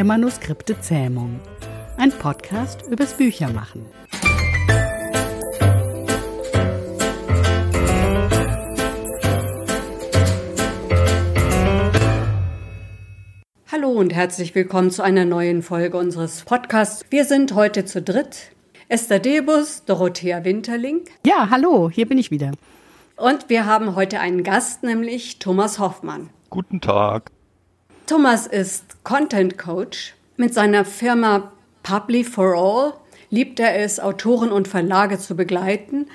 der Manuskripte Zähmung. Ein Podcast übers Büchermachen. Hallo und herzlich willkommen zu einer neuen Folge unseres Podcasts. Wir sind heute zu dritt. Esther Debus, Dorothea Winterling. Ja, hallo, hier bin ich wieder. Und wir haben heute einen Gast, nämlich Thomas Hoffmann. Guten Tag. Thomas ist Content Coach. Mit seiner Firma Publi for All liebt er es, Autoren und Verlage zu begleiten,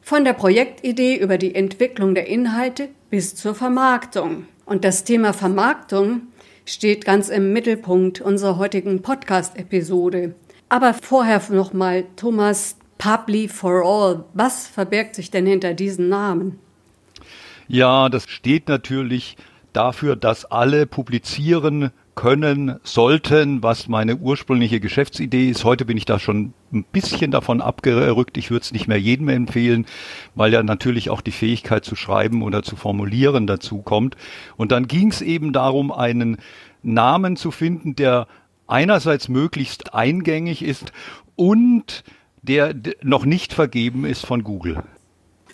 von der Projektidee über die Entwicklung der Inhalte bis zur Vermarktung. Und das Thema Vermarktung steht ganz im Mittelpunkt unserer heutigen Podcast-Episode. Aber vorher nochmal, Thomas, Publi for All. Was verbirgt sich denn hinter diesen Namen? Ja, das steht natürlich dafür, dass alle publizieren können, sollten, was meine ursprüngliche Geschäftsidee ist. Heute bin ich da schon ein bisschen davon abgerückt. Ich würde es nicht mehr jedem empfehlen, weil ja natürlich auch die Fähigkeit zu schreiben oder zu formulieren dazu kommt. Und dann ging es eben darum, einen Namen zu finden, der einerseits möglichst eingängig ist und der noch nicht vergeben ist von Google.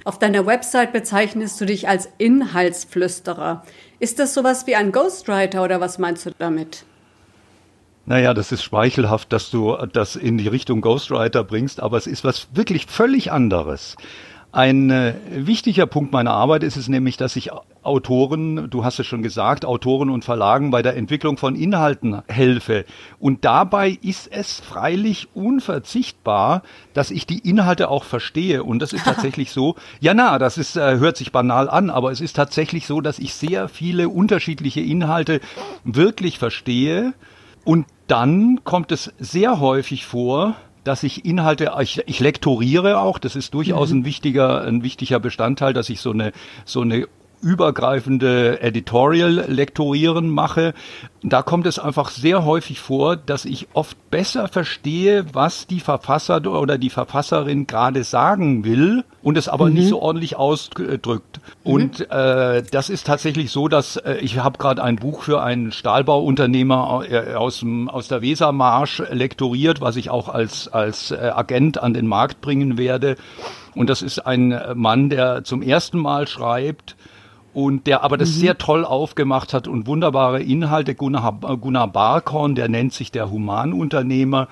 Auf deiner Website bezeichnest du dich als Inhaltsflüsterer. Ist das sowas wie ein Ghostwriter oder was meinst du damit? Naja, das ist schmeichelhaft, dass du das in die Richtung Ghostwriter bringst, aber es ist was wirklich völlig anderes. Ein äh, wichtiger Punkt meiner Arbeit ist es nämlich, dass ich Autoren, du hast es schon gesagt, Autoren und Verlagen bei der Entwicklung von Inhalten helfe. Und dabei ist es freilich unverzichtbar, dass ich die Inhalte auch verstehe. Und das ist tatsächlich so. Ja, na, das ist, äh, hört sich banal an, aber es ist tatsächlich so, dass ich sehr viele unterschiedliche Inhalte wirklich verstehe. Und dann kommt es sehr häufig vor, dass ich Inhalte, ich, ich lektoriere auch, das ist durchaus mhm. ein wichtiger, ein wichtiger Bestandteil, dass ich so eine, so eine übergreifende Editorial-Lektorieren mache, da kommt es einfach sehr häufig vor, dass ich oft besser verstehe, was die Verfasser oder die Verfasserin gerade sagen will und es aber mhm. nicht so ordentlich ausdrückt. Mhm. Und äh, das ist tatsächlich so, dass äh, ich habe gerade ein Buch für einen Stahlbauunternehmer äh, aus, dem, aus der Wesermarsch lektoriert, was ich auch als, als äh, Agent an den Markt bringen werde. Und das ist ein Mann, der zum ersten Mal schreibt, und der aber das mhm. sehr toll aufgemacht hat und wunderbare Inhalte. Gunnar, Gunnar Barkhorn, der nennt sich der Humanunternehmer.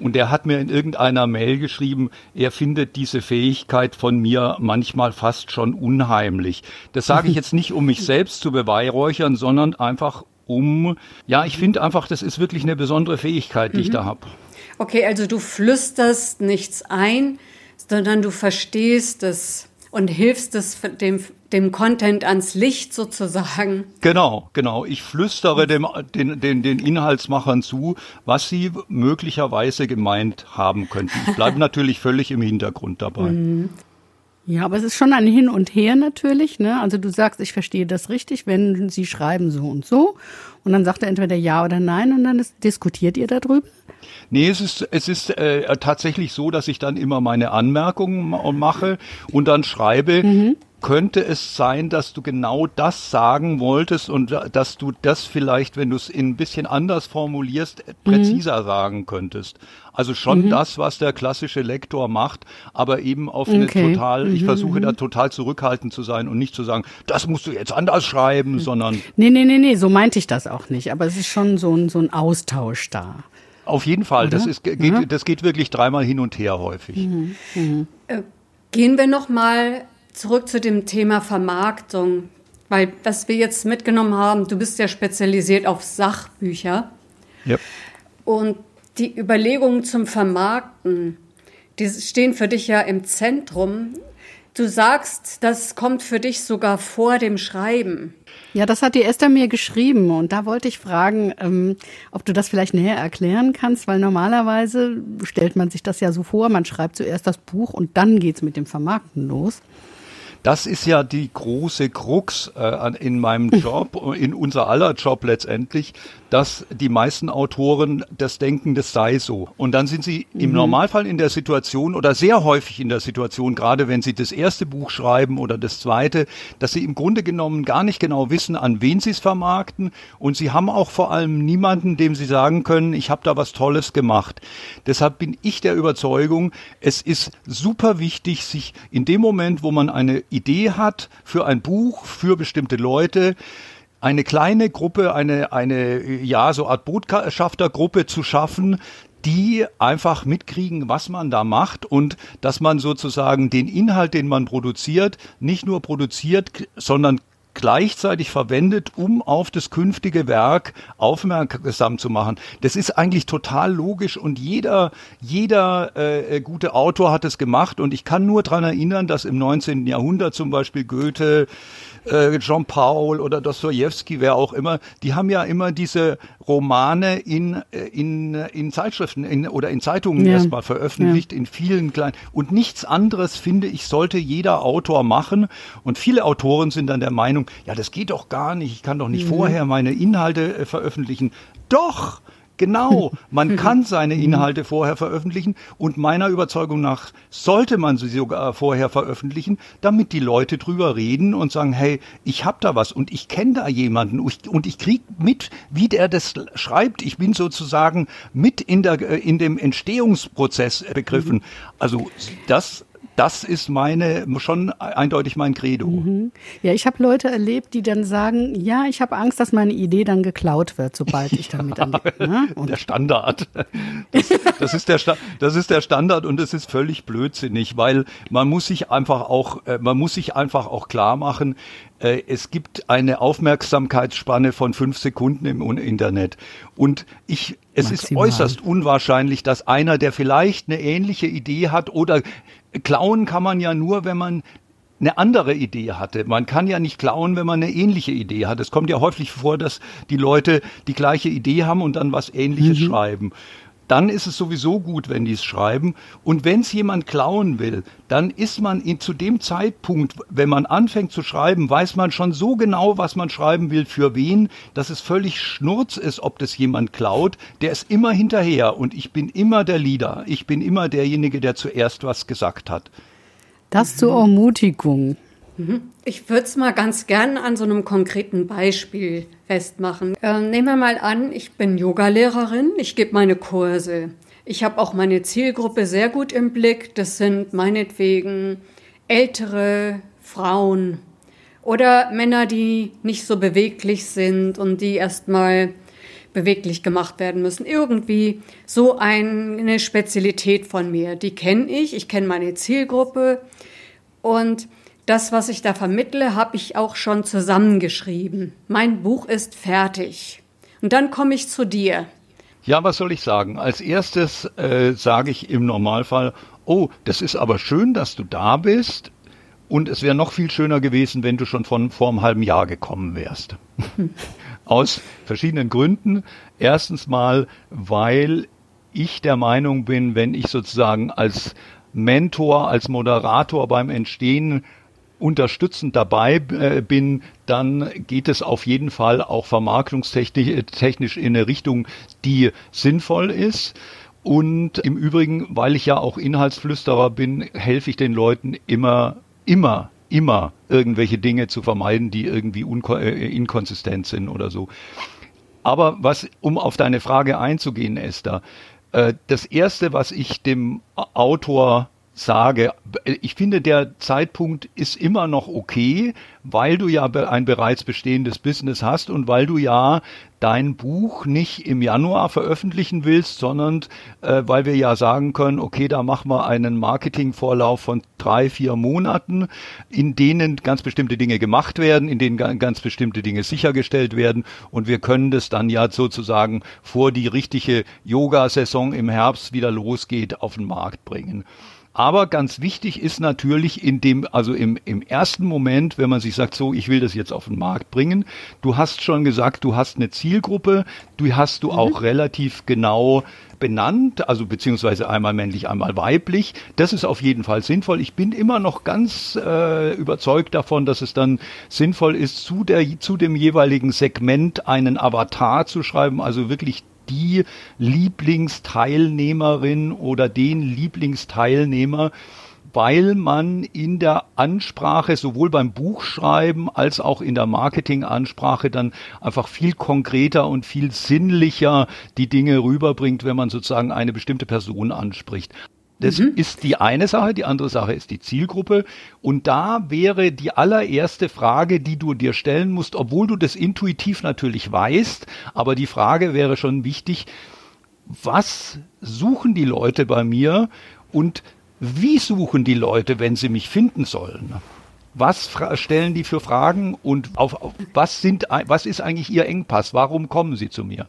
Und der hat mir in irgendeiner Mail geschrieben, er findet diese Fähigkeit von mir manchmal fast schon unheimlich. Das sage ich jetzt nicht, um mich selbst zu beweihräuchern, sondern einfach um, ja, ich finde einfach, das ist wirklich eine besondere Fähigkeit, die mhm. ich da habe. Okay, also du flüsterst nichts ein, sondern du verstehst es und hilfst es dem, dem Content ans Licht sozusagen. Genau, genau. Ich flüstere dem, den, den, den Inhaltsmachern zu, was sie möglicherweise gemeint haben könnten. Ich bleibe natürlich völlig im Hintergrund dabei. Mhm. Ja, aber es ist schon ein Hin und Her natürlich. Ne? Also du sagst, ich verstehe das richtig, wenn Sie schreiben so und so. Und dann sagt er entweder ja oder nein und dann ist, diskutiert ihr darüber. Nee, es ist, es ist äh, tatsächlich so, dass ich dann immer meine Anmerkungen mache und dann schreibe, mhm könnte es sein, dass du genau das sagen wolltest und dass du das vielleicht, wenn du es ein bisschen anders formulierst, präziser mhm. sagen könntest. Also schon mhm. das, was der klassische Lektor macht, aber eben auf eine okay. total, mhm. ich versuche da mhm. total zurückhaltend zu sein und nicht zu sagen, das musst du jetzt anders schreiben, mhm. sondern. Nee, nee, nee, nee, so meinte ich das auch nicht. Aber es ist schon so ein, so ein Austausch da. Auf jeden Fall. Das ist, geht, das geht wirklich dreimal hin und her häufig. Mhm. Äh, gehen wir noch mal zurück zu dem Thema Vermarktung, weil was wir jetzt mitgenommen haben, du bist ja spezialisiert auf Sachbücher. Ja. Und die Überlegungen zum Vermarkten, die stehen für dich ja im Zentrum. Du sagst, das kommt für dich sogar vor dem Schreiben. Ja, das hat die Esther mir geschrieben und da wollte ich fragen, ähm, ob du das vielleicht näher erklären kannst, weil normalerweise stellt man sich das ja so vor, man schreibt zuerst das Buch und dann geht's mit dem Vermarkten los. Das ist ja die große Krux äh, in meinem Job, in unser aller Job letztendlich, dass die meisten Autoren das denken, das sei so. Und dann sind sie mhm. im Normalfall in der Situation oder sehr häufig in der Situation, gerade wenn sie das erste Buch schreiben oder das zweite, dass sie im Grunde genommen gar nicht genau wissen, an wen sie es vermarkten. Und sie haben auch vor allem niemanden, dem sie sagen können, ich habe da was Tolles gemacht. Deshalb bin ich der Überzeugung, es ist super wichtig, sich in dem Moment, wo man eine Idee hat für ein Buch, für bestimmte Leute, eine kleine Gruppe, eine, eine, ja, so Art Botschaftergruppe zu schaffen, die einfach mitkriegen, was man da macht und dass man sozusagen den Inhalt, den man produziert, nicht nur produziert, sondern gleichzeitig verwendet, um auf das künftige Werk aufmerksam zu machen. Das ist eigentlich total logisch und jeder, jeder äh, gute Autor hat es gemacht und ich kann nur dran erinnern, dass im 19. Jahrhundert zum Beispiel Goethe, äh, Jean Paul oder Dostoevsky, wer auch immer, die haben ja immer diese Romane in, äh, in, in Zeitschriften in, oder in Zeitungen ja. erstmal veröffentlicht, ja. in vielen kleinen. Und nichts anderes, finde ich, sollte jeder Autor machen. Und viele Autoren sind dann der Meinung, ja, das geht doch gar nicht, ich kann doch nicht mhm. vorher meine Inhalte äh, veröffentlichen. Doch! Genau, man kann seine Inhalte vorher veröffentlichen und meiner Überzeugung nach sollte man sie sogar vorher veröffentlichen, damit die Leute drüber reden und sagen, hey, ich hab da was und ich kenne da jemanden und ich krieg mit, wie der das schreibt. Ich bin sozusagen mit in der in dem Entstehungsprozess begriffen. Mhm. Also das das ist meine schon eindeutig mein Credo. Mhm. Ja, ich habe Leute erlebt, die dann sagen, ja, ich habe Angst, dass meine Idee dann geklaut wird, sobald ich damit ja, an ne? der Standard. Das, das, ist der das ist der Standard und es ist völlig blödsinnig, weil man muss sich einfach auch äh, man muss sich einfach auch klar machen, äh, es gibt eine Aufmerksamkeitsspanne von fünf Sekunden im Internet. Und ich, es Maximal. ist äußerst unwahrscheinlich, dass einer, der vielleicht eine ähnliche Idee hat oder klauen kann man ja nur, wenn man eine andere Idee hatte. Man kann ja nicht klauen, wenn man eine ähnliche Idee hat. Es kommt ja häufig vor, dass die Leute die gleiche Idee haben und dann was Ähnliches mhm. schreiben. Dann ist es sowieso gut, wenn die es schreiben. Und wenn es jemand klauen will, dann ist man in, zu dem Zeitpunkt, wenn man anfängt zu schreiben, weiß man schon so genau, was man schreiben will, für wen, dass es völlig schnurz ist, ob das jemand klaut. Der ist immer hinterher und ich bin immer der Leader. Ich bin immer derjenige, der zuerst was gesagt hat. Das zur Ermutigung. Ich würde es mal ganz gern an so einem konkreten Beispiel festmachen. Äh, nehmen wir mal an, ich bin Yogalehrerin, ich gebe meine Kurse. Ich habe auch meine Zielgruppe sehr gut im Blick. Das sind meinetwegen ältere Frauen oder Männer, die nicht so beweglich sind und die erstmal beweglich gemacht werden müssen. Irgendwie so eine Spezialität von mir. Die kenne ich, ich kenne meine Zielgruppe und das, was ich da vermittle, habe ich auch schon zusammengeschrieben. Mein Buch ist fertig. Und dann komme ich zu dir. Ja, was soll ich sagen? Als erstes äh, sage ich im Normalfall, oh, das ist aber schön, dass du da bist. Und es wäre noch viel schöner gewesen, wenn du schon von vor einem halben Jahr gekommen wärst. Aus verschiedenen Gründen. Erstens mal, weil ich der Meinung bin, wenn ich sozusagen als Mentor, als Moderator beim Entstehen unterstützend dabei äh, bin, dann geht es auf jeden Fall auch vermarktungstechnisch in eine Richtung, die sinnvoll ist. Und im Übrigen, weil ich ja auch Inhaltsflüsterer bin, helfe ich den Leuten immer, immer, immer irgendwelche Dinge zu vermeiden, die irgendwie äh, inkonsistent sind oder so. Aber was, um auf deine Frage einzugehen, Esther, äh, das erste, was ich dem Autor sage, ich finde, der Zeitpunkt ist immer noch okay, weil du ja ein bereits bestehendes Business hast und weil du ja dein Buch nicht im Januar veröffentlichen willst, sondern äh, weil wir ja sagen können, okay, da machen wir einen Marketingvorlauf von drei, vier Monaten, in denen ganz bestimmte Dinge gemacht werden, in denen ganz bestimmte Dinge sichergestellt werden und wir können das dann ja sozusagen vor die richtige Yoga-Saison im Herbst wieder losgeht auf den Markt bringen. Aber ganz wichtig ist natürlich in dem, also im, im ersten Moment, wenn man sich sagt, so, ich will das jetzt auf den Markt bringen, du hast schon gesagt, du hast eine Zielgruppe, du hast du mhm. auch relativ genau benannt, also beziehungsweise einmal männlich, einmal weiblich. Das ist auf jeden Fall sinnvoll. Ich bin immer noch ganz äh, überzeugt davon, dass es dann sinnvoll ist, zu, der, zu dem jeweiligen Segment einen Avatar zu schreiben, also wirklich die Lieblingsteilnehmerin oder den Lieblingsteilnehmer, weil man in der Ansprache sowohl beim Buchschreiben als auch in der Marketingansprache dann einfach viel konkreter und viel sinnlicher die Dinge rüberbringt, wenn man sozusagen eine bestimmte Person anspricht. Das mhm. ist die eine Sache. Die andere Sache ist die Zielgruppe. Und da wäre die allererste Frage, die du dir stellen musst, obwohl du das intuitiv natürlich weißt, aber die Frage wäre schon wichtig, was suchen die Leute bei mir und wie suchen die Leute, wenn sie mich finden sollen? Was stellen die für Fragen und auf, auf was sind, was ist eigentlich ihr Engpass? Warum kommen sie zu mir?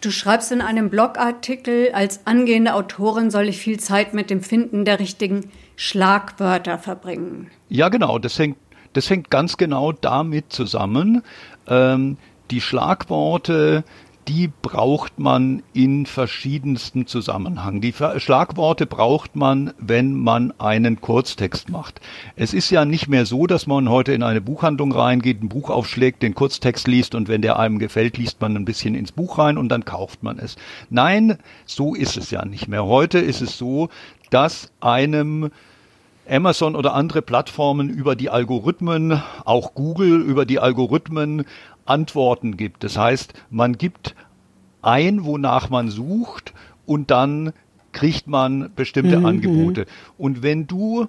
Du schreibst in einem Blogartikel, als angehende Autorin soll ich viel Zeit mit dem Finden der richtigen Schlagwörter verbringen. Ja, genau. Das hängt, das hängt ganz genau damit zusammen. Ähm, die Schlagworte, die braucht man in verschiedensten Zusammenhang. Die Schlagworte braucht man, wenn man einen Kurztext macht. Es ist ja nicht mehr so, dass man heute in eine Buchhandlung reingeht, ein Buch aufschlägt, den Kurztext liest und wenn der einem gefällt, liest man ein bisschen ins Buch rein und dann kauft man es. Nein, so ist es ja nicht mehr. Heute ist es so, dass einem Amazon oder andere Plattformen über die Algorithmen, auch Google über die Algorithmen Antworten gibt. Das heißt, man gibt ein, wonach man sucht und dann kriegt man bestimmte mhm. Angebote. Und wenn du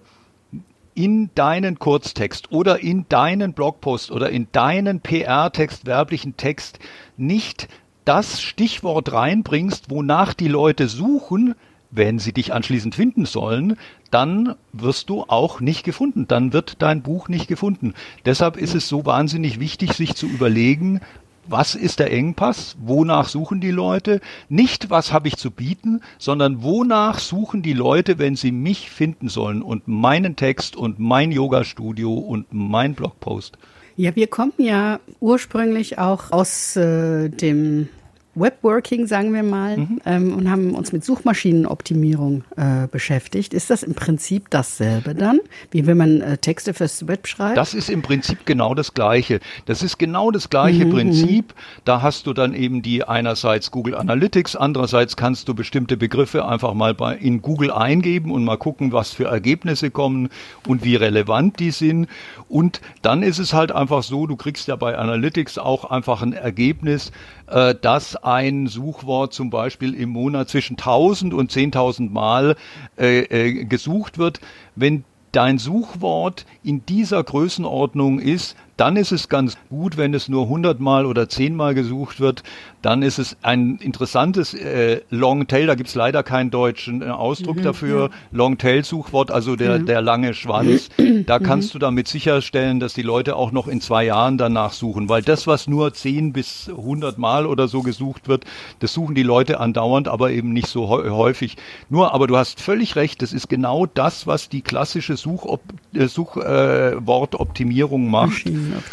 in deinen Kurztext oder in deinen Blogpost oder in deinen PR-Text, werblichen Text nicht das Stichwort reinbringst, wonach die Leute suchen, wenn sie dich anschließend finden sollen, dann wirst du auch nicht gefunden. Dann wird dein Buch nicht gefunden. Deshalb ist es so wahnsinnig wichtig, sich zu überlegen, was ist der Engpass? Wonach suchen die Leute? Nicht, was habe ich zu bieten, sondern wonach suchen die Leute, wenn sie mich finden sollen und meinen Text und mein Yoga-Studio und mein Blogpost. Ja, wir kommen ja ursprünglich auch aus äh, dem Webworking, sagen wir mal, mhm. ähm, und haben uns mit Suchmaschinenoptimierung äh, beschäftigt. Ist das im Prinzip dasselbe dann, wie wenn man äh, Texte fürs Web schreibt? Das ist im Prinzip genau das Gleiche. Das ist genau das gleiche mhm. Prinzip. Da hast du dann eben die einerseits Google Analytics, andererseits kannst du bestimmte Begriffe einfach mal bei, in Google eingeben und mal gucken, was für Ergebnisse kommen und wie relevant die sind. Und dann ist es halt einfach so, du kriegst ja bei Analytics auch einfach ein Ergebnis, äh, dass ein Suchwort zum Beispiel im Monat zwischen 1000 und 10.000 Mal äh, äh, gesucht wird. Wenn dein Suchwort in dieser Größenordnung ist, dann ist es ganz gut, wenn es nur 100 Mal oder 10 Mal gesucht wird. Dann ist es ein interessantes äh, Longtail, da gibt es leider keinen deutschen äh, Ausdruck mhm, dafür. Ja. Longtail-Suchwort, also der, mhm. der lange Schwanz. Da mhm. kannst du damit sicherstellen, dass die Leute auch noch in zwei Jahren danach suchen. Weil das, was nur 10 bis 100 Mal oder so gesucht wird, das suchen die Leute andauernd, aber eben nicht so häufig. Nur, aber du hast völlig recht, das ist genau das, was die klassische Suchwortoptimierung äh, Such, äh, macht.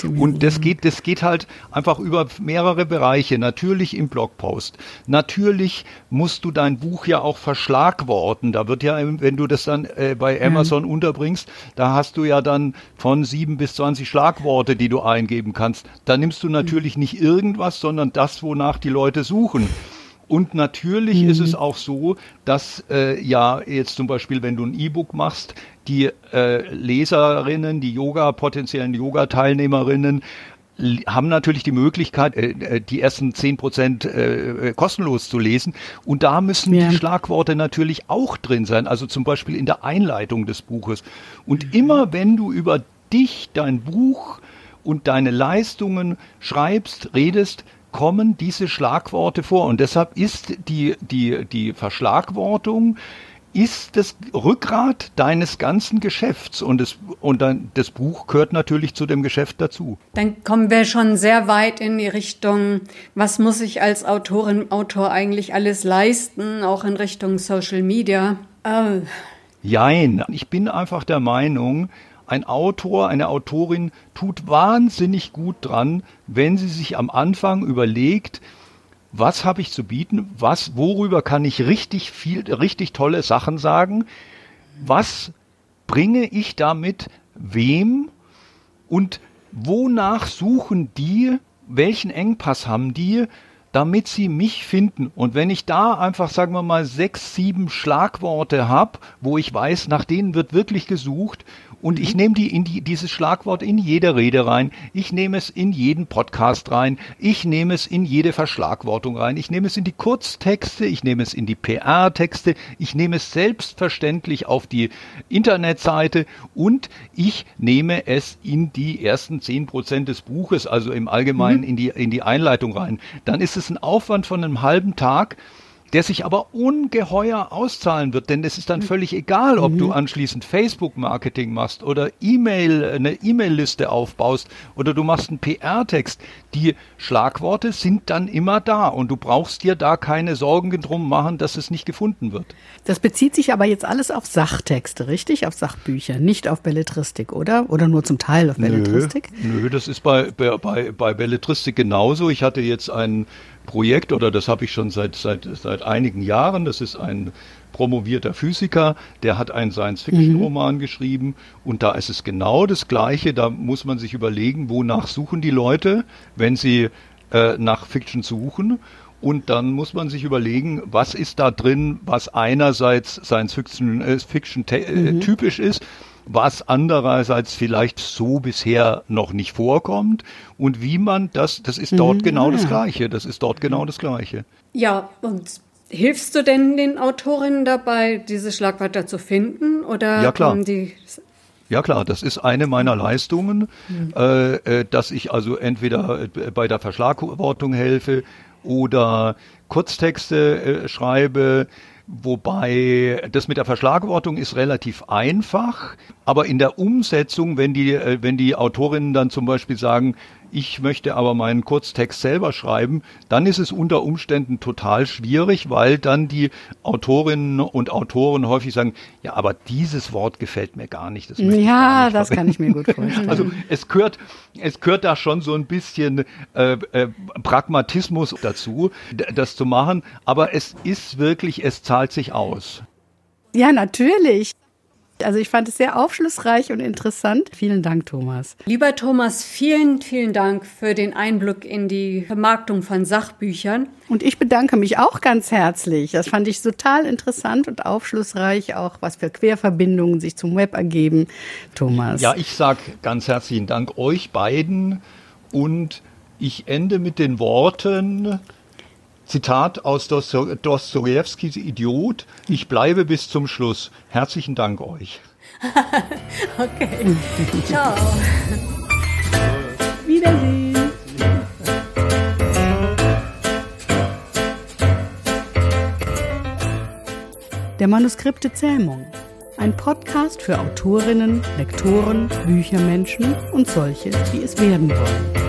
Und das geht, das geht halt einfach über mehrere Bereiche. Natürlich im Blogpost. Natürlich musst du dein Buch ja auch verschlagworten. Da wird ja, wenn du das dann äh, bei Amazon mhm. unterbringst, da hast du ja dann von sieben bis zwanzig Schlagworte, die du eingeben kannst. Da nimmst du natürlich mhm. nicht irgendwas, sondern das, wonach die Leute suchen. Und natürlich mhm. ist es auch so, dass äh, ja jetzt zum Beispiel, wenn du ein E-Book machst, die äh, Leserinnen, die Yoga, potenziellen Yoga-Teilnehmerinnen haben natürlich die Möglichkeit, äh, äh, die ersten zehn Prozent äh, kostenlos zu lesen. Und da müssen ja. die Schlagworte natürlich auch drin sein, also zum Beispiel in der Einleitung des Buches. Und mhm. immer wenn du über dich, dein Buch und deine Leistungen schreibst, redest, kommen diese Schlagworte vor. Und deshalb ist die, die, die Verschlagwortung ist das Rückgrat deines ganzen Geschäfts und, das, und dann, das Buch gehört natürlich zu dem Geschäft dazu. Dann kommen wir schon sehr weit in die Richtung, was muss ich als Autorin, Autor eigentlich alles leisten, auch in Richtung Social Media. Äh, Jein. Ich bin einfach der Meinung, ein Autor, eine Autorin tut wahnsinnig gut dran, wenn sie sich am Anfang überlegt, was habe ich zu bieten, was, worüber kann ich richtig viel, richtig tolle Sachen sagen, was bringe ich damit wem und wonach suchen die, welchen Engpass haben die, damit sie mich finden. Und wenn ich da einfach, sagen wir mal, sechs, sieben Schlagworte habe, wo ich weiß, nach denen wird wirklich gesucht und ich nehme die in die, dieses Schlagwort in jede Rede rein. Ich nehme es in jeden Podcast rein. Ich nehme es in jede Verschlagwortung rein. Ich nehme es in die Kurztexte. Ich nehme es in die PR-Texte. Ich nehme es selbstverständlich auf die Internetseite und ich nehme es in die ersten zehn Prozent des Buches, also im Allgemeinen mhm. in die, in die Einleitung rein. Dann ist es ein Aufwand von einem halben Tag der sich aber ungeheuer auszahlen wird, denn es ist dann völlig egal, ob mhm. du anschließend Facebook-Marketing machst oder E-Mail, eine E-Mail-Liste aufbaust oder du machst einen PR-Text. Die Schlagworte sind dann immer da und du brauchst dir da keine Sorgen drum machen, dass es nicht gefunden wird. Das bezieht sich aber jetzt alles auf Sachtexte, richtig? Auf Sachbücher, nicht auf Belletristik, oder? Oder nur zum Teil auf Belletristik? Nö, nö das ist bei, bei, bei Belletristik genauso. Ich hatte jetzt einen Projekt, oder das habe ich schon seit, seit, seit einigen Jahren, das ist ein promovierter Physiker, der hat einen Science-Fiction-Roman mhm. geschrieben und da ist es genau das Gleiche, da muss man sich überlegen, wonach suchen die Leute, wenn sie äh, nach Fiction suchen und dann muss man sich überlegen, was ist da drin, was einerseits Science-Fiction äh, Fiction, äh, mhm. typisch ist was andererseits vielleicht so bisher noch nicht vorkommt und wie man das, das ist dort mhm. genau das Gleiche, das ist dort genau das Gleiche. Ja, und hilfst du denn den Autorinnen dabei, diese Schlagwörter zu finden oder ja, klar. die ja klar, das ist eine meiner Leistungen, mhm. äh, äh dass ich also entweder äh, bei der Verschlagwortung helfe oder Kurztexte äh, schreibe, Wobei das mit der Verschlagwortung ist relativ einfach, aber in der Umsetzung, wenn die, äh, wenn die Autorinnen dann zum Beispiel sagen, ich möchte aber meinen Kurztext selber schreiben, dann ist es unter Umständen total schwierig, weil dann die Autorinnen und Autoren häufig sagen, ja, aber dieses Wort gefällt mir gar nicht. Das ja, das kann ich mir gut vorstellen. Also es gehört, es gehört da schon so ein bisschen äh, äh, Pragmatismus dazu, das zu machen, aber es ist wirklich, es zahlt sich aus. Ja, natürlich. Also ich fand es sehr aufschlussreich und interessant. Vielen Dank, Thomas. Lieber Thomas, vielen, vielen Dank für den Einblick in die Vermarktung von Sachbüchern. Und ich bedanke mich auch ganz herzlich. Das fand ich total interessant und aufschlussreich, auch was für Querverbindungen sich zum Web ergeben. Thomas. Ja, ich sage ganz herzlichen Dank euch beiden und ich ende mit den Worten, Zitat aus Dostojewskis Idiot. Ich bleibe bis zum Schluss. Herzlichen Dank euch. okay. Ciao. Wiedersehen. Der Manuskripte Zähmung. Ein Podcast für Autorinnen, Lektoren, Büchermenschen und solche, die es werden wollen.